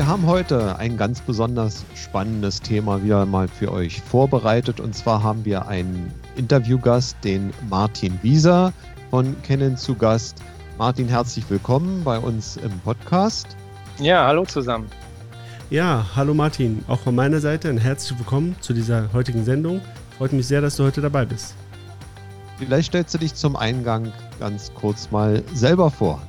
wir haben heute ein ganz besonders spannendes Thema wieder mal für euch vorbereitet. Und zwar haben wir einen Interviewgast, den Martin Wieser von Canon zu Gast. Martin, herzlich willkommen bei uns im Podcast. Ja, hallo zusammen. Ja, hallo Martin. Auch von meiner Seite ein herzlich willkommen zu dieser heutigen Sendung. Freut mich sehr, dass du heute dabei bist. Vielleicht stellst du dich zum Eingang ganz kurz mal selber vor.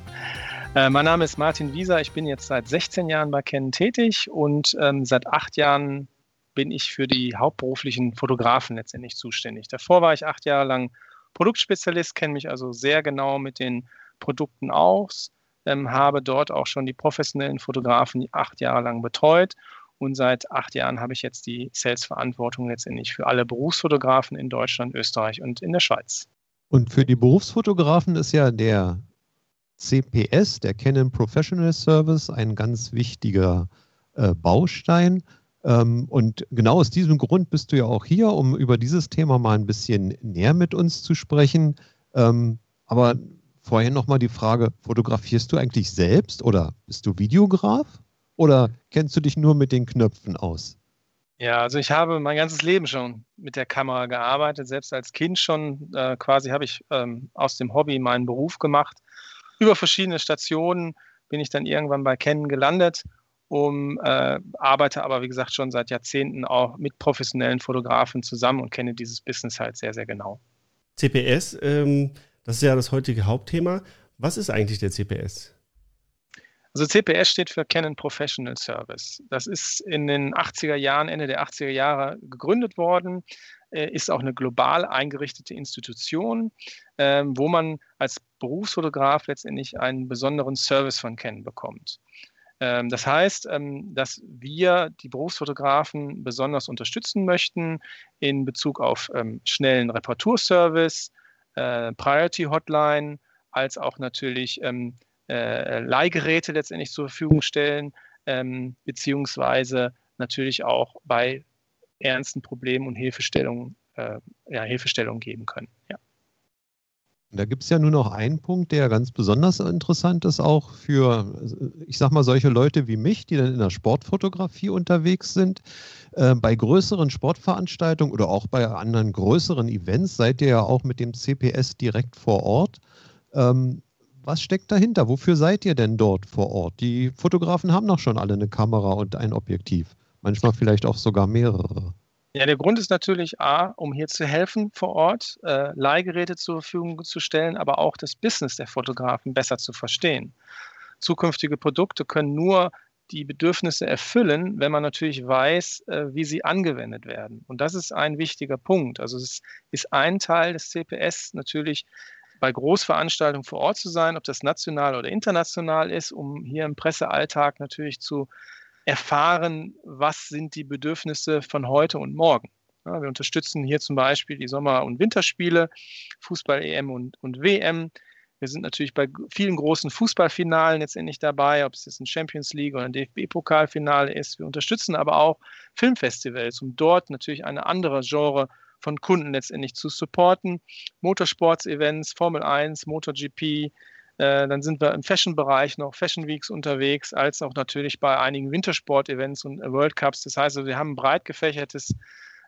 Äh, mein Name ist Martin Wieser. Ich bin jetzt seit 16 Jahren bei Canon tätig und ähm, seit acht Jahren bin ich für die hauptberuflichen Fotografen letztendlich zuständig. Davor war ich acht Jahre lang Produktspezialist, kenne mich also sehr genau mit den Produkten aus, ähm, habe dort auch schon die professionellen Fotografen acht Jahre lang betreut und seit acht Jahren habe ich jetzt die Sales-Verantwortung letztendlich für alle Berufsfotografen in Deutschland, Österreich und in der Schweiz. Und für die Berufsfotografen ist ja der CPS, der Canon Professional Service, ein ganz wichtiger äh, Baustein. Ähm, und genau aus diesem Grund bist du ja auch hier, um über dieses Thema mal ein bisschen näher mit uns zu sprechen. Ähm, aber vorher nochmal die Frage, fotografierst du eigentlich selbst oder bist du Videograf? Oder kennst du dich nur mit den Knöpfen aus? Ja, also ich habe mein ganzes Leben schon mit der Kamera gearbeitet. Selbst als Kind schon äh, quasi habe ich ähm, aus dem Hobby meinen Beruf gemacht über verschiedene Stationen bin ich dann irgendwann bei Canon gelandet, um, äh, arbeite aber wie gesagt schon seit Jahrzehnten auch mit professionellen Fotografen zusammen und kenne dieses Business halt sehr, sehr genau. CPS, ähm, das ist ja das heutige Hauptthema. Was ist eigentlich der CPS? Also CPS steht für Canon Professional Service. Das ist in den 80er Jahren, Ende der 80er Jahre gegründet worden, ist auch eine global eingerichtete Institution, ähm, wo man als Berufsfotograf letztendlich einen besonderen Service von Canon bekommt. Ähm, das heißt, ähm, dass wir die Berufsfotografen besonders unterstützen möchten in Bezug auf schnellen Reparaturservice, äh, Priority Hotline, als auch natürlich äh, Leihgeräte letztendlich zur Verfügung stellen, beziehungsweise natürlich auch bei ernsten Problemen und Hilfestellungen, äh, ja, Hilfestellung geben können. Ja. Da gibt es ja nur noch einen Punkt, der ganz besonders interessant ist, auch für, ich sag mal, solche Leute wie mich, die dann in der Sportfotografie unterwegs sind. Äh, bei größeren Sportveranstaltungen oder auch bei anderen größeren Events seid ihr ja auch mit dem CPS direkt vor Ort. Ähm, was steckt dahinter? Wofür seid ihr denn dort vor Ort? Die Fotografen haben doch schon alle eine Kamera und ein Objektiv. Manchmal vielleicht auch sogar mehrere. Ja, der Grund ist natürlich A, um hier zu helfen vor Ort, äh, Leihgeräte zur Verfügung zu stellen, aber auch das Business der Fotografen besser zu verstehen. Zukünftige Produkte können nur die Bedürfnisse erfüllen, wenn man natürlich weiß, äh, wie sie angewendet werden. Und das ist ein wichtiger Punkt. Also es ist ein Teil des CPS natürlich bei Großveranstaltungen vor Ort zu sein, ob das national oder international ist, um hier im Pressealltag natürlich zu erfahren, was sind die Bedürfnisse von heute und morgen. Ja, wir unterstützen hier zum Beispiel die Sommer- und Winterspiele, Fußball-EM und, und WM. Wir sind natürlich bei vielen großen Fußballfinalen letztendlich dabei, ob es jetzt ein Champions League oder ein DFB-Pokalfinale ist. Wir unterstützen aber auch Filmfestivals, um dort natürlich eine andere Genre von Kunden letztendlich zu supporten. Motorsports-Events, Formel 1, MotoGP, äh, dann sind wir im Fashion-Bereich noch Fashion Weeks unterwegs, als auch natürlich bei einigen Wintersport-Events und World Cups. Das heißt, wir haben ein breit gefächertes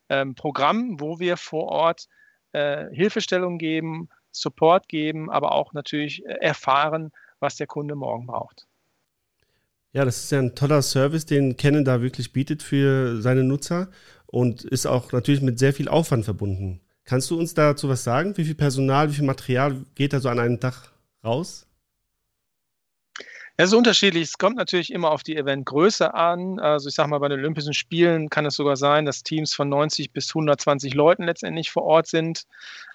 ähm, Programm, wo wir vor Ort äh, Hilfestellung geben, Support geben, aber auch natürlich äh, erfahren, was der Kunde morgen braucht. Ja, das ist ja ein toller Service, den Canon da wirklich bietet für seine Nutzer und ist auch natürlich mit sehr viel Aufwand verbunden. Kannst du uns dazu was sagen? Wie viel Personal, wie viel Material geht da so an einem Tag raus? Es ist unterschiedlich. Es kommt natürlich immer auf die Eventgröße an. Also ich sage mal, bei den Olympischen Spielen kann es sogar sein, dass Teams von 90 bis 120 Leuten letztendlich vor Ort sind.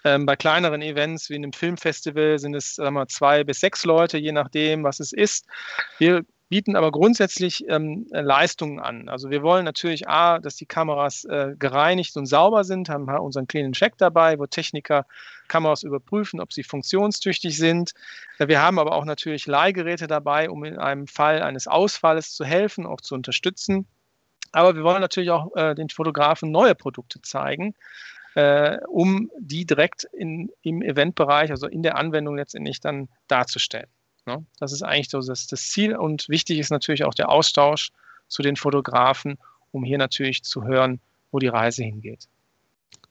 Ähm, bei kleineren Events wie einem Filmfestival sind es sagen wir, zwei bis sechs Leute, je nachdem, was es ist. Wir bieten aber grundsätzlich ähm, Leistungen an. Also wir wollen natürlich A, dass die Kameras äh, gereinigt und sauber sind, haben unseren Clean Check dabei, wo Techniker Kameras überprüfen, ob sie funktionstüchtig sind. Wir haben aber auch natürlich Leihgeräte dabei, um in einem Fall eines Ausfalles zu helfen, auch zu unterstützen. Aber wir wollen natürlich auch äh, den Fotografen neue Produkte zeigen, äh, um die direkt in, im Eventbereich, also in der Anwendung letztendlich dann darzustellen. Ne? Das ist eigentlich so das, das Ziel und wichtig ist natürlich auch der Austausch zu den Fotografen, um hier natürlich zu hören, wo die Reise hingeht.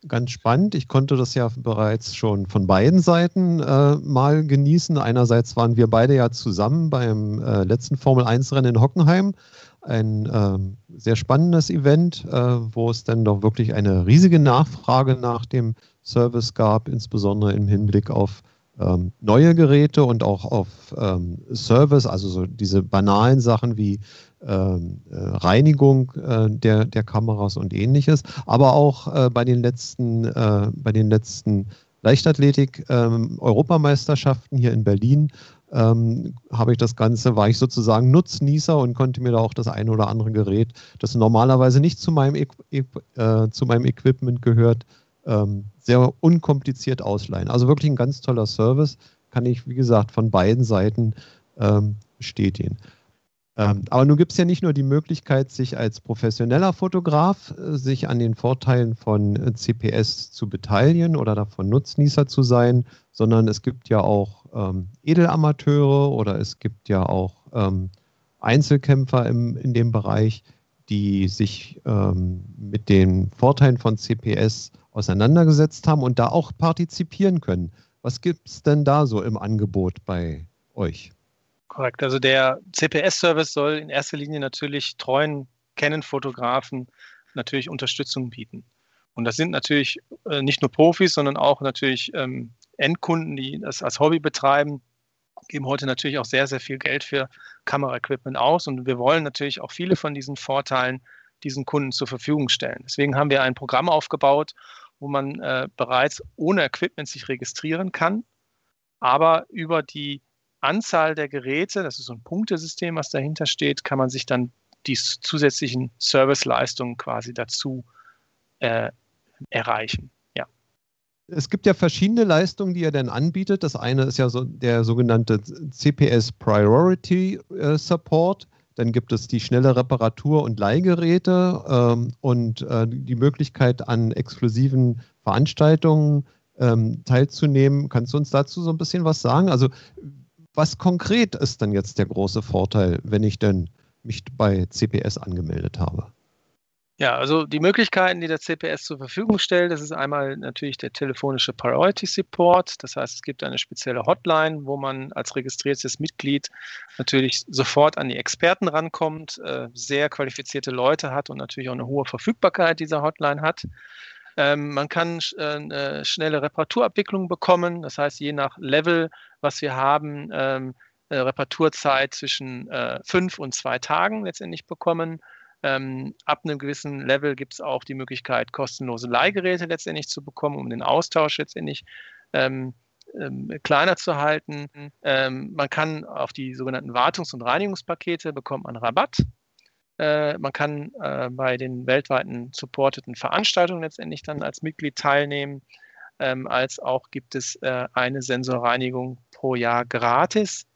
Ganz spannend. Ich konnte das ja bereits schon von beiden Seiten äh, mal genießen. Einerseits waren wir beide ja zusammen beim äh, letzten Formel 1-Rennen in Hockenheim. Ein äh, sehr spannendes Event, äh, wo es dann doch wirklich eine riesige Nachfrage nach dem Service gab, insbesondere im Hinblick auf ähm, neue Geräte und auch auf ähm, Service, also so diese banalen Sachen wie ähm, äh, Reinigung äh, der, der Kameras und ähnliches, aber auch äh, bei den letzten, äh, bei den letzten Leichtathletik-Europameisterschaften ähm, hier in Berlin ähm, habe ich das Ganze, war ich sozusagen Nutznießer und konnte mir da auch das eine oder andere Gerät, das normalerweise nicht zu meinem, e e zu meinem Equipment gehört, ähm, sehr unkompliziert ausleihen. Also wirklich ein ganz toller Service, kann ich, wie gesagt, von beiden Seiten ähm, bestätigen. Ähm, aber nun gibt es ja nicht nur die Möglichkeit, sich als professioneller Fotograf äh, sich an den Vorteilen von äh, CPS zu beteiligen oder davon Nutznießer zu sein, sondern es gibt ja auch ähm, Edelamateure oder es gibt ja auch ähm, Einzelkämpfer im, in dem Bereich, die sich ähm, mit den Vorteilen von CPS auseinandergesetzt haben und da auch partizipieren können. Was gibt es denn da so im Angebot bei euch? Korrekt. Also der CPS-Service soll in erster Linie natürlich treuen Canon-Fotografen natürlich Unterstützung bieten. Und das sind natürlich äh, nicht nur Profis, sondern auch natürlich ähm, Endkunden, die das als Hobby betreiben, geben heute natürlich auch sehr, sehr viel Geld für Kameraequipment aus. Und wir wollen natürlich auch viele von diesen Vorteilen diesen Kunden zur Verfügung stellen. Deswegen haben wir ein Programm aufgebaut, wo man äh, bereits ohne Equipment sich registrieren kann, aber über die Anzahl der Geräte, das ist so ein Punktesystem, was dahinter steht, kann man sich dann die zusätzlichen Serviceleistungen quasi dazu äh, erreichen. Ja. Es gibt ja verschiedene Leistungen, die er dann anbietet. Das eine ist ja so der sogenannte CPS Priority äh, Support. Dann gibt es die schnelle Reparatur- und Leihgeräte ähm, und äh, die Möglichkeit an exklusiven Veranstaltungen ähm, teilzunehmen. Kannst du uns dazu so ein bisschen was sagen? Also was konkret ist denn jetzt der große Vorteil, wenn ich denn mich bei CPS angemeldet habe? Ja, also die Möglichkeiten, die der CPS zur Verfügung stellt, das ist einmal natürlich der telefonische Priority Support. Das heißt, es gibt eine spezielle Hotline, wo man als registriertes Mitglied natürlich sofort an die Experten rankommt, äh, sehr qualifizierte Leute hat und natürlich auch eine hohe Verfügbarkeit dieser Hotline hat. Ähm, man kann äh, schnelle Reparaturabwicklung bekommen. Das heißt, je nach Level, was wir haben, ähm, äh, Reparaturzeit zwischen fünf und zwei Tagen letztendlich bekommen. Ähm, ab einem gewissen Level gibt es auch die Möglichkeit, kostenlose Leihgeräte letztendlich zu bekommen, um den Austausch letztendlich ähm, ähm, kleiner zu halten. Ähm, man kann auf die sogenannten Wartungs- und Reinigungspakete bekommt man Rabatt. Äh, man kann äh, bei den weltweiten supporteten Veranstaltungen letztendlich dann als Mitglied teilnehmen. Ähm, als auch gibt es äh, eine Sensorreinigung pro Jahr gratis.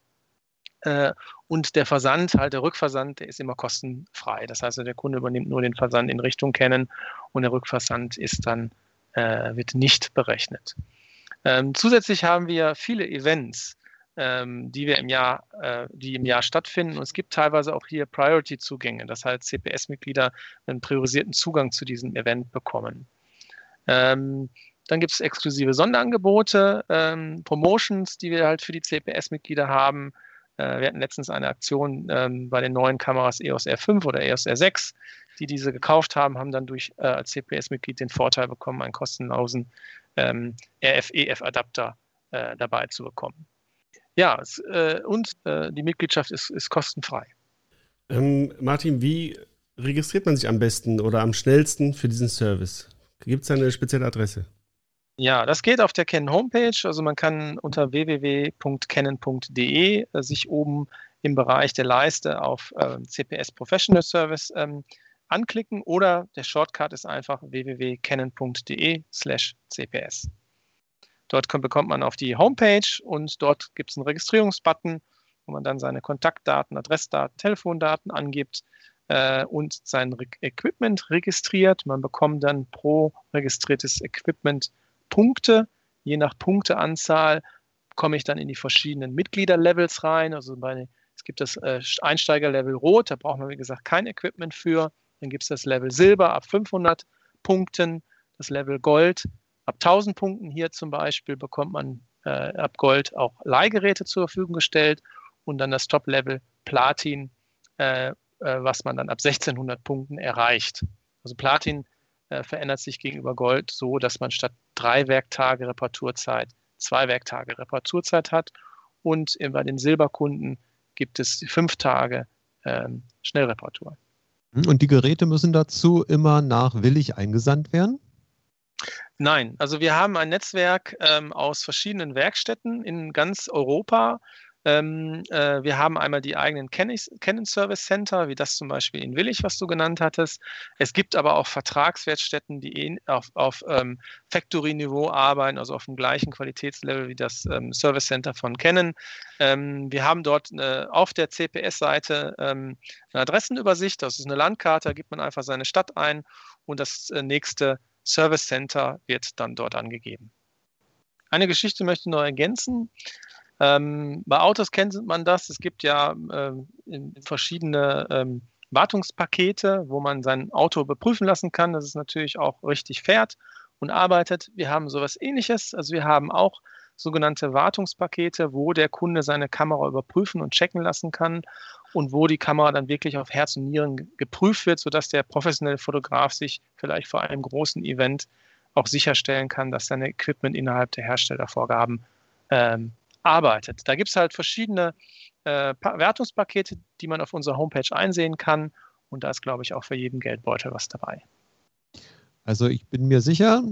Äh, und der Versand, halt der Rückversand, der ist immer kostenfrei. Das heißt, der Kunde übernimmt nur den Versand in Richtung Kennen und der Rückversand ist dann, äh, wird nicht berechnet. Ähm, zusätzlich haben wir viele Events, ähm, die wir im Jahr, äh, die im Jahr stattfinden. Und es gibt teilweise auch hier Priority-Zugänge, das heißt CPS-Mitglieder einen priorisierten Zugang zu diesem Event bekommen. Ähm, dann gibt es exklusive Sonderangebote, ähm, Promotions, die wir halt für die CPS-Mitglieder haben. Äh, wir hatten letztens eine Aktion ähm, bei den neuen Kameras EOS R5 oder EOS R6. Die diese gekauft haben, haben dann durch äh, als CPS-Mitglied den Vorteil bekommen, einen kostenlosen ähm, RF-EF-Adapter äh, dabei zu bekommen. Ja, es, äh, und äh, die Mitgliedschaft ist, ist kostenfrei. Ähm, Martin, wie registriert man sich am besten oder am schnellsten für diesen Service? Gibt es eine spezielle Adresse? Ja, das geht auf der Canon Homepage. Also man kann unter www.canon.de äh, sich oben im Bereich der Leiste auf äh, CPS Professional Service ähm, anklicken oder der Shortcut ist einfach www.canon.de slash CPS. Dort kommt, bekommt man auf die Homepage und dort gibt es einen Registrierungsbutton, wo man dann seine Kontaktdaten, Adressdaten, Telefondaten angibt äh, und sein Re Equipment registriert. Man bekommt dann pro registriertes Equipment Punkte. Je nach Punkteanzahl komme ich dann in die verschiedenen Mitgliederlevels rein. Also bei, es gibt das äh, Einsteigerlevel Rot, da braucht man, wie gesagt, kein Equipment für. Dann gibt es das Level Silber ab 500 Punkten, das Level Gold ab 1000 Punkten. Hier zum Beispiel bekommt man äh, ab Gold auch Leihgeräte zur Verfügung gestellt und dann das Top-Level Platin, äh, äh, was man dann ab 1600 Punkten erreicht. Also Platin äh, verändert sich gegenüber Gold so, dass man statt drei Werktage Reparaturzeit zwei Werktage Reparaturzeit hat und bei den Silberkunden gibt es fünf Tage ähm, Schnellreparatur. Und die Geräte müssen dazu immer nach willig eingesandt werden? Nein, also wir haben ein Netzwerk ähm, aus verschiedenen Werkstätten in ganz Europa, ähm, äh, wir haben einmal die eigenen Canon Service Center, wie das zum Beispiel in Willig, was du genannt hattest. Es gibt aber auch Vertragswertstätten, die auf, auf ähm, Factory-Niveau arbeiten, also auf dem gleichen Qualitätslevel wie das ähm, Service Center von Canon. Ähm, wir haben dort äh, auf der CPS-Seite ähm, eine Adressenübersicht, das ist eine Landkarte, da gibt man einfach seine Stadt ein und das äh, nächste Service Center wird dann dort angegeben. Eine Geschichte möchte ich noch ergänzen. Ähm, bei Autos kennt man das. Es gibt ja ähm, verschiedene ähm, Wartungspakete, wo man sein Auto überprüfen lassen kann, dass es natürlich auch richtig fährt und arbeitet. Wir haben sowas ähnliches. Also wir haben auch sogenannte Wartungspakete, wo der Kunde seine Kamera überprüfen und checken lassen kann und wo die Kamera dann wirklich auf Herz und Nieren geprüft wird, sodass der professionelle Fotograf sich vielleicht vor einem großen Event auch sicherstellen kann, dass sein Equipment innerhalb der Herstellervorgaben ähm, arbeitet. Da gibt es halt verschiedene äh, Wertungspakete, die man auf unserer Homepage einsehen kann. Und da ist, glaube ich, auch für jeden Geldbeutel was dabei. Also ich bin mir sicher,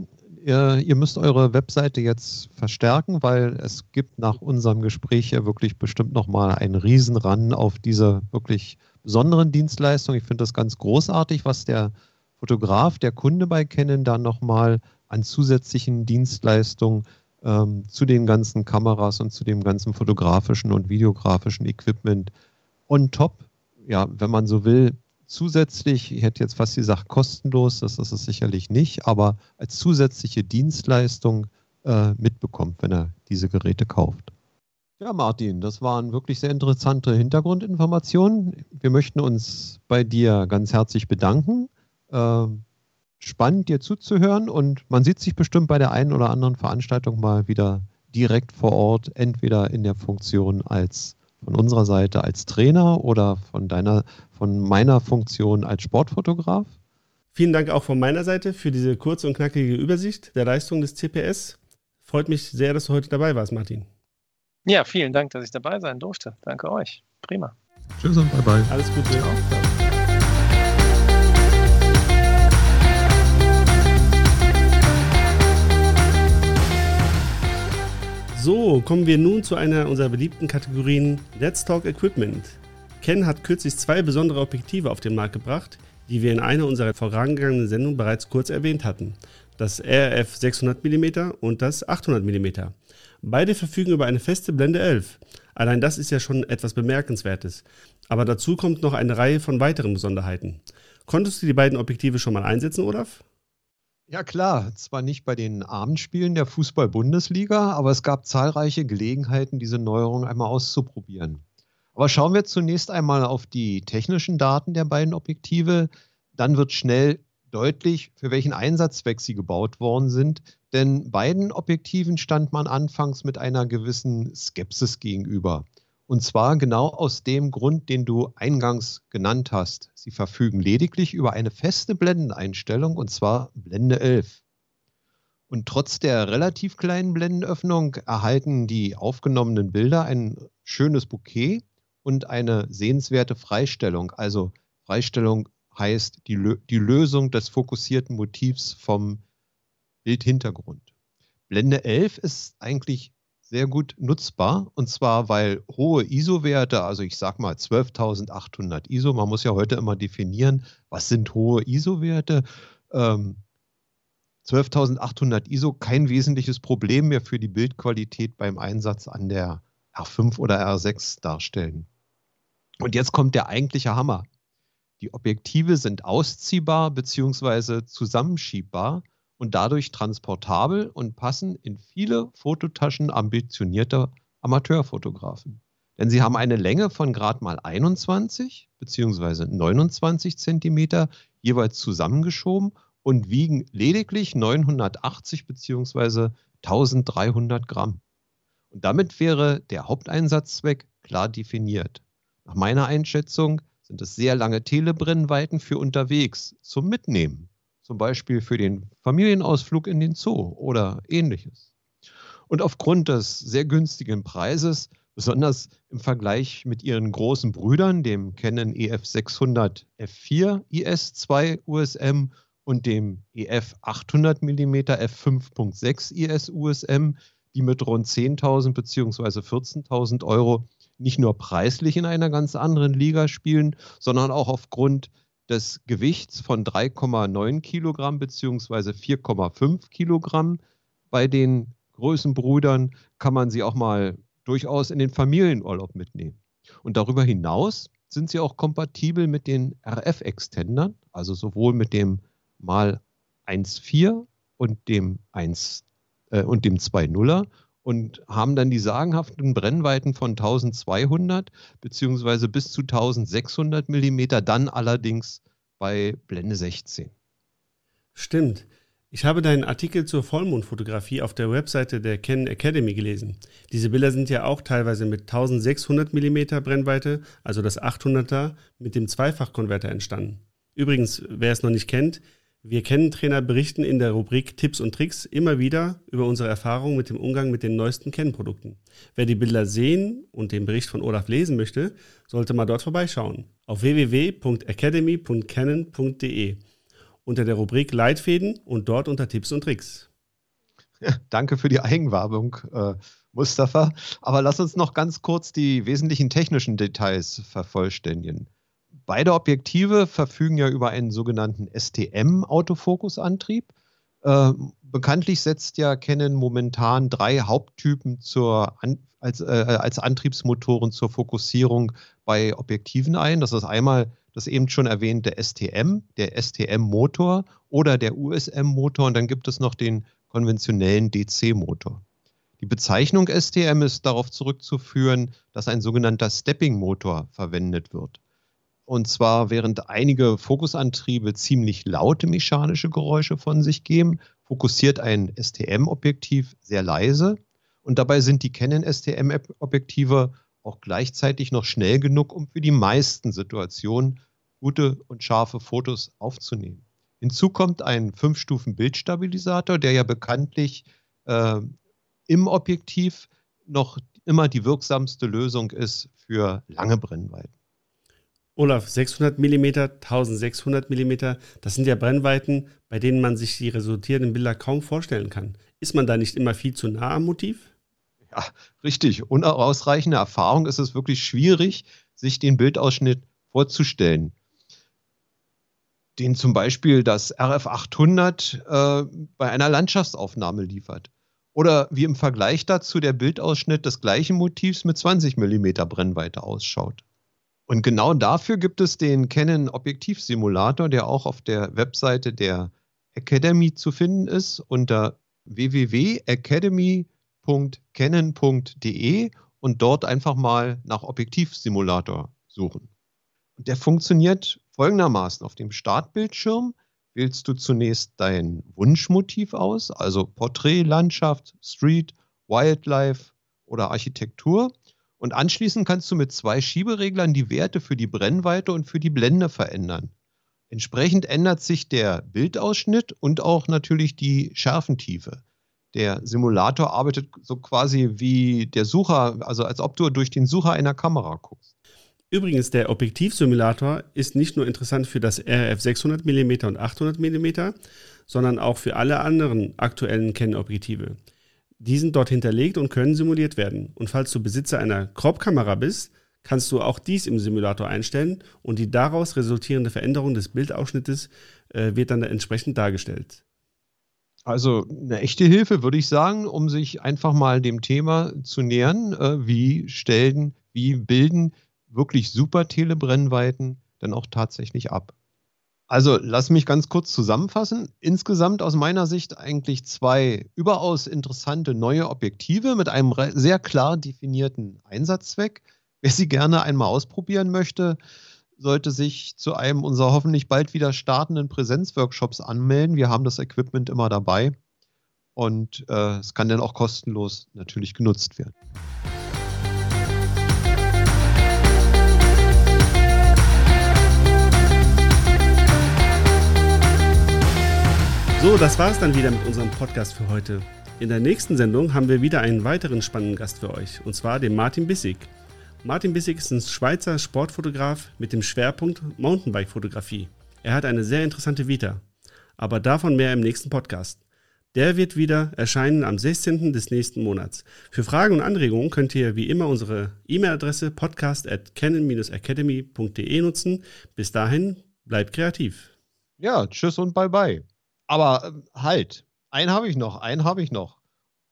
ihr, ihr, müsst eure Webseite jetzt verstärken, weil es gibt nach unserem Gespräch ja wirklich bestimmt nochmal einen Riesenran auf diese wirklich besonderen Dienstleistungen. Ich finde das ganz großartig, was der Fotograf, der Kunde bei Canon dann nochmal an zusätzlichen Dienstleistungen ähm, zu den ganzen Kameras und zu dem ganzen fotografischen und videografischen Equipment on top, ja, wenn man so will, zusätzlich, ich hätte jetzt fast gesagt kostenlos, das ist es sicherlich nicht, aber als zusätzliche Dienstleistung äh, mitbekommt, wenn er diese Geräte kauft. Ja, Martin, das waren wirklich sehr interessante Hintergrundinformationen. Wir möchten uns bei dir ganz herzlich bedanken. Ähm, spannend, dir zuzuhören und man sieht sich bestimmt bei der einen oder anderen Veranstaltung mal wieder direkt vor Ort, entweder in der Funktion als von unserer Seite als Trainer oder von deiner, von meiner Funktion als Sportfotograf. Vielen Dank auch von meiner Seite für diese kurze und knackige Übersicht der Leistung des CPS. Freut mich sehr, dass du heute dabei warst, Martin. Ja, vielen Dank, dass ich dabei sein durfte. Danke euch. Prima. Tschüss und bye bye. Alles Gute. Ja. So, kommen wir nun zu einer unserer beliebten Kategorien Let's Talk Equipment. Ken hat kürzlich zwei besondere Objektive auf den Markt gebracht, die wir in einer unserer vorangegangenen Sendungen bereits kurz erwähnt hatten. Das RF 600 mm und das 800 mm. Beide verfügen über eine feste Blende 11. Allein das ist ja schon etwas Bemerkenswertes. Aber dazu kommt noch eine Reihe von weiteren Besonderheiten. Konntest du die beiden Objektive schon mal einsetzen, Olaf? Ja klar, zwar nicht bei den Abendspielen der Fußball-Bundesliga, aber es gab zahlreiche Gelegenheiten, diese Neuerung einmal auszuprobieren. Aber schauen wir zunächst einmal auf die technischen Daten der beiden Objektive. Dann wird schnell deutlich, für welchen Einsatzzweck sie gebaut worden sind. Denn beiden Objektiven stand man anfangs mit einer gewissen Skepsis gegenüber. Und zwar genau aus dem Grund, den du eingangs genannt hast. Sie verfügen lediglich über eine feste Blendeneinstellung und zwar Blende 11. Und trotz der relativ kleinen Blendenöffnung erhalten die aufgenommenen Bilder ein schönes Bouquet und eine sehenswerte Freistellung. Also Freistellung heißt die, die Lösung des fokussierten Motivs vom Bildhintergrund. Blende 11 ist eigentlich sehr gut nutzbar. Und zwar, weil hohe ISO-Werte, also ich sag mal 12.800 ISO, man muss ja heute immer definieren, was sind hohe ISO-Werte. Ähm, 12.800 ISO kein wesentliches Problem mehr für die Bildqualität beim Einsatz an der R5 oder R6 darstellen. Und jetzt kommt der eigentliche Hammer. Die Objektive sind ausziehbar bzw. zusammenschiebbar und dadurch transportabel und passen in viele Fototaschen ambitionierter Amateurfotografen. Denn sie haben eine Länge von gerade mal 21 bzw. 29 Zentimeter jeweils zusammengeschoben und wiegen lediglich 980 bzw. 1300 Gramm. Und damit wäre der Haupteinsatzzweck klar definiert. Nach meiner Einschätzung sind es sehr lange Telebrennweiten für unterwegs zum Mitnehmen, zum Beispiel für den Familienausflug in den Zoo oder ähnliches. Und aufgrund des sehr günstigen Preises, besonders im Vergleich mit ihren großen Brüdern, dem Canon EF 600 F4 IS2 USM und dem EF 800 mm f5.6 IS USM, die mit rund 10.000 bzw. 14.000 Euro nicht nur preislich in einer ganz anderen Liga spielen, sondern auch aufgrund des Gewichts von 3,9 Kilogramm bzw. 4,5 Kilogramm. Bei den Größenbrüdern kann man sie auch mal durchaus in den Familienurlaub mitnehmen. Und darüber hinaus sind sie auch kompatibel mit den RF-Extendern, also sowohl mit dem mal 1,4 und dem 1 äh, und dem 2,0er und haben dann die sagenhaften Brennweiten von 1200 beziehungsweise bis zu 1600 Millimeter, dann allerdings bei Blende 16. Stimmt. Ich habe deinen Artikel zur Vollmondfotografie auf der Webseite der Canon Academy gelesen. Diese Bilder sind ja auch teilweise mit 1600 mm Brennweite, also das 800er, mit dem Zweifachkonverter entstanden. Übrigens, wer es noch nicht kennt, wir kennen Trainer berichten in der Rubrik Tipps und Tricks immer wieder über unsere Erfahrungen mit dem Umgang mit den neuesten Kennprodukten. Wer die Bilder sehen und den Bericht von Olaf lesen möchte, sollte mal dort vorbeischauen. Auf www.academy.canon.de unter der Rubrik Leitfäden und dort unter Tipps und Tricks. Ja, danke für die Eigenwerbung, äh, Mustafa. Aber lass uns noch ganz kurz die wesentlichen technischen Details vervollständigen. Beide Objektive verfügen ja über einen sogenannten STM-Autofokusantrieb. Äh, bekanntlich setzt ja Canon momentan drei Haupttypen zur, als, äh, als Antriebsmotoren zur Fokussierung bei Objektiven ein. Das ist einmal das eben schon erwähnte STM, der STM-Motor oder der USM-Motor und dann gibt es noch den konventionellen DC-Motor. Die Bezeichnung STM ist darauf zurückzuführen, dass ein sogenannter Stepping-Motor verwendet wird. Und zwar während einige Fokusantriebe ziemlich laute mechanische Geräusche von sich geben, fokussiert ein STM-Objektiv sehr leise. Und dabei sind die Canon STM-Objektive auch gleichzeitig noch schnell genug, um für die meisten Situationen gute und scharfe Fotos aufzunehmen. Hinzu kommt ein 5-Stufen-Bildstabilisator, der ja bekanntlich äh, im Objektiv noch immer die wirksamste Lösung ist für lange Brennweiten. Olaf, 600 mm, 1600 mm, das sind ja Brennweiten, bei denen man sich die resultierenden Bilder kaum vorstellen kann. Ist man da nicht immer viel zu nah am Motiv? Ja, richtig. Ohne Erfahrung ist es wirklich schwierig, sich den Bildausschnitt vorzustellen. Den zum Beispiel das RF 800 äh, bei einer Landschaftsaufnahme liefert. Oder wie im Vergleich dazu der Bildausschnitt des gleichen Motivs mit 20 mm Brennweite ausschaut. Und genau dafür gibt es den Canon Objektivsimulator, der auch auf der Webseite der Academy zu finden ist unter www.academy.canon.de und dort einfach mal nach Objektivsimulator suchen. Und der funktioniert folgendermaßen. Auf dem Startbildschirm wählst du zunächst dein Wunschmotiv aus, also Porträt, Landschaft, Street, Wildlife oder Architektur. Und anschließend kannst du mit zwei Schiebereglern die Werte für die Brennweite und für die Blende verändern. Entsprechend ändert sich der Bildausschnitt und auch natürlich die Schärfentiefe. Der Simulator arbeitet so quasi wie der Sucher, also als ob du durch den Sucher einer Kamera guckst. Übrigens, der Objektivsimulator ist nicht nur interessant für das RF 600 mm und 800 mm, sondern auch für alle anderen aktuellen Canon-Objektive. Die sind dort hinterlegt und können simuliert werden. Und falls du Besitzer einer Crop-Kamera bist, kannst du auch dies im Simulator einstellen und die daraus resultierende Veränderung des Bildausschnittes äh, wird dann entsprechend dargestellt. Also eine echte Hilfe, würde ich sagen, um sich einfach mal dem Thema zu nähern, äh, wie stellen, wie bilden wirklich super Telebrennweiten dann auch tatsächlich ab. Also lass mich ganz kurz zusammenfassen. Insgesamt aus meiner Sicht eigentlich zwei überaus interessante neue Objektive mit einem sehr klar definierten Einsatzzweck. Wer sie gerne einmal ausprobieren möchte, sollte sich zu einem unserer hoffentlich bald wieder startenden Präsenzworkshops anmelden. Wir haben das Equipment immer dabei und äh, es kann dann auch kostenlos natürlich genutzt werden. So, das war es dann wieder mit unserem Podcast für heute. In der nächsten Sendung haben wir wieder einen weiteren spannenden Gast für euch, und zwar den Martin Bissig. Martin Bissig ist ein Schweizer Sportfotograf mit dem Schwerpunkt Mountainbike-Fotografie. Er hat eine sehr interessante Vita. Aber davon mehr im nächsten Podcast. Der wird wieder erscheinen am 16. des nächsten Monats. Für Fragen und Anregungen könnt ihr wie immer unsere E-Mail-Adresse podcast at canon-academy.de nutzen. Bis dahin, bleibt kreativ. Ja, tschüss und bye bye. Aber äh, halt, einen habe ich noch, einen habe ich noch.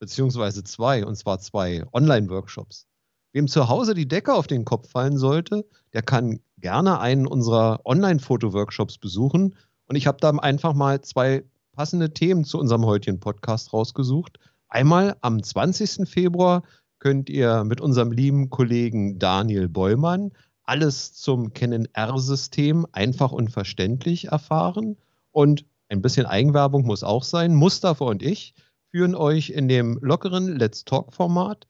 Beziehungsweise zwei, und zwar zwei Online-Workshops. Wem zu Hause die Decke auf den Kopf fallen sollte, der kann gerne einen unserer Online-Foto-Workshops besuchen. Und ich habe da einfach mal zwei passende Themen zu unserem heutigen Podcast rausgesucht. Einmal am 20. Februar könnt ihr mit unserem lieben Kollegen Daniel Bollmann alles zum Canon R-System einfach und verständlich erfahren. Und ein bisschen Eigenwerbung muss auch sein. Mustafa und ich führen euch in dem lockeren Let's Talk-Format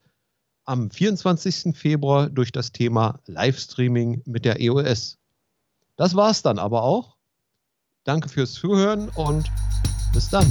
am 24. Februar durch das Thema Livestreaming mit der EOS. Das war's dann aber auch. Danke fürs Zuhören und bis dann.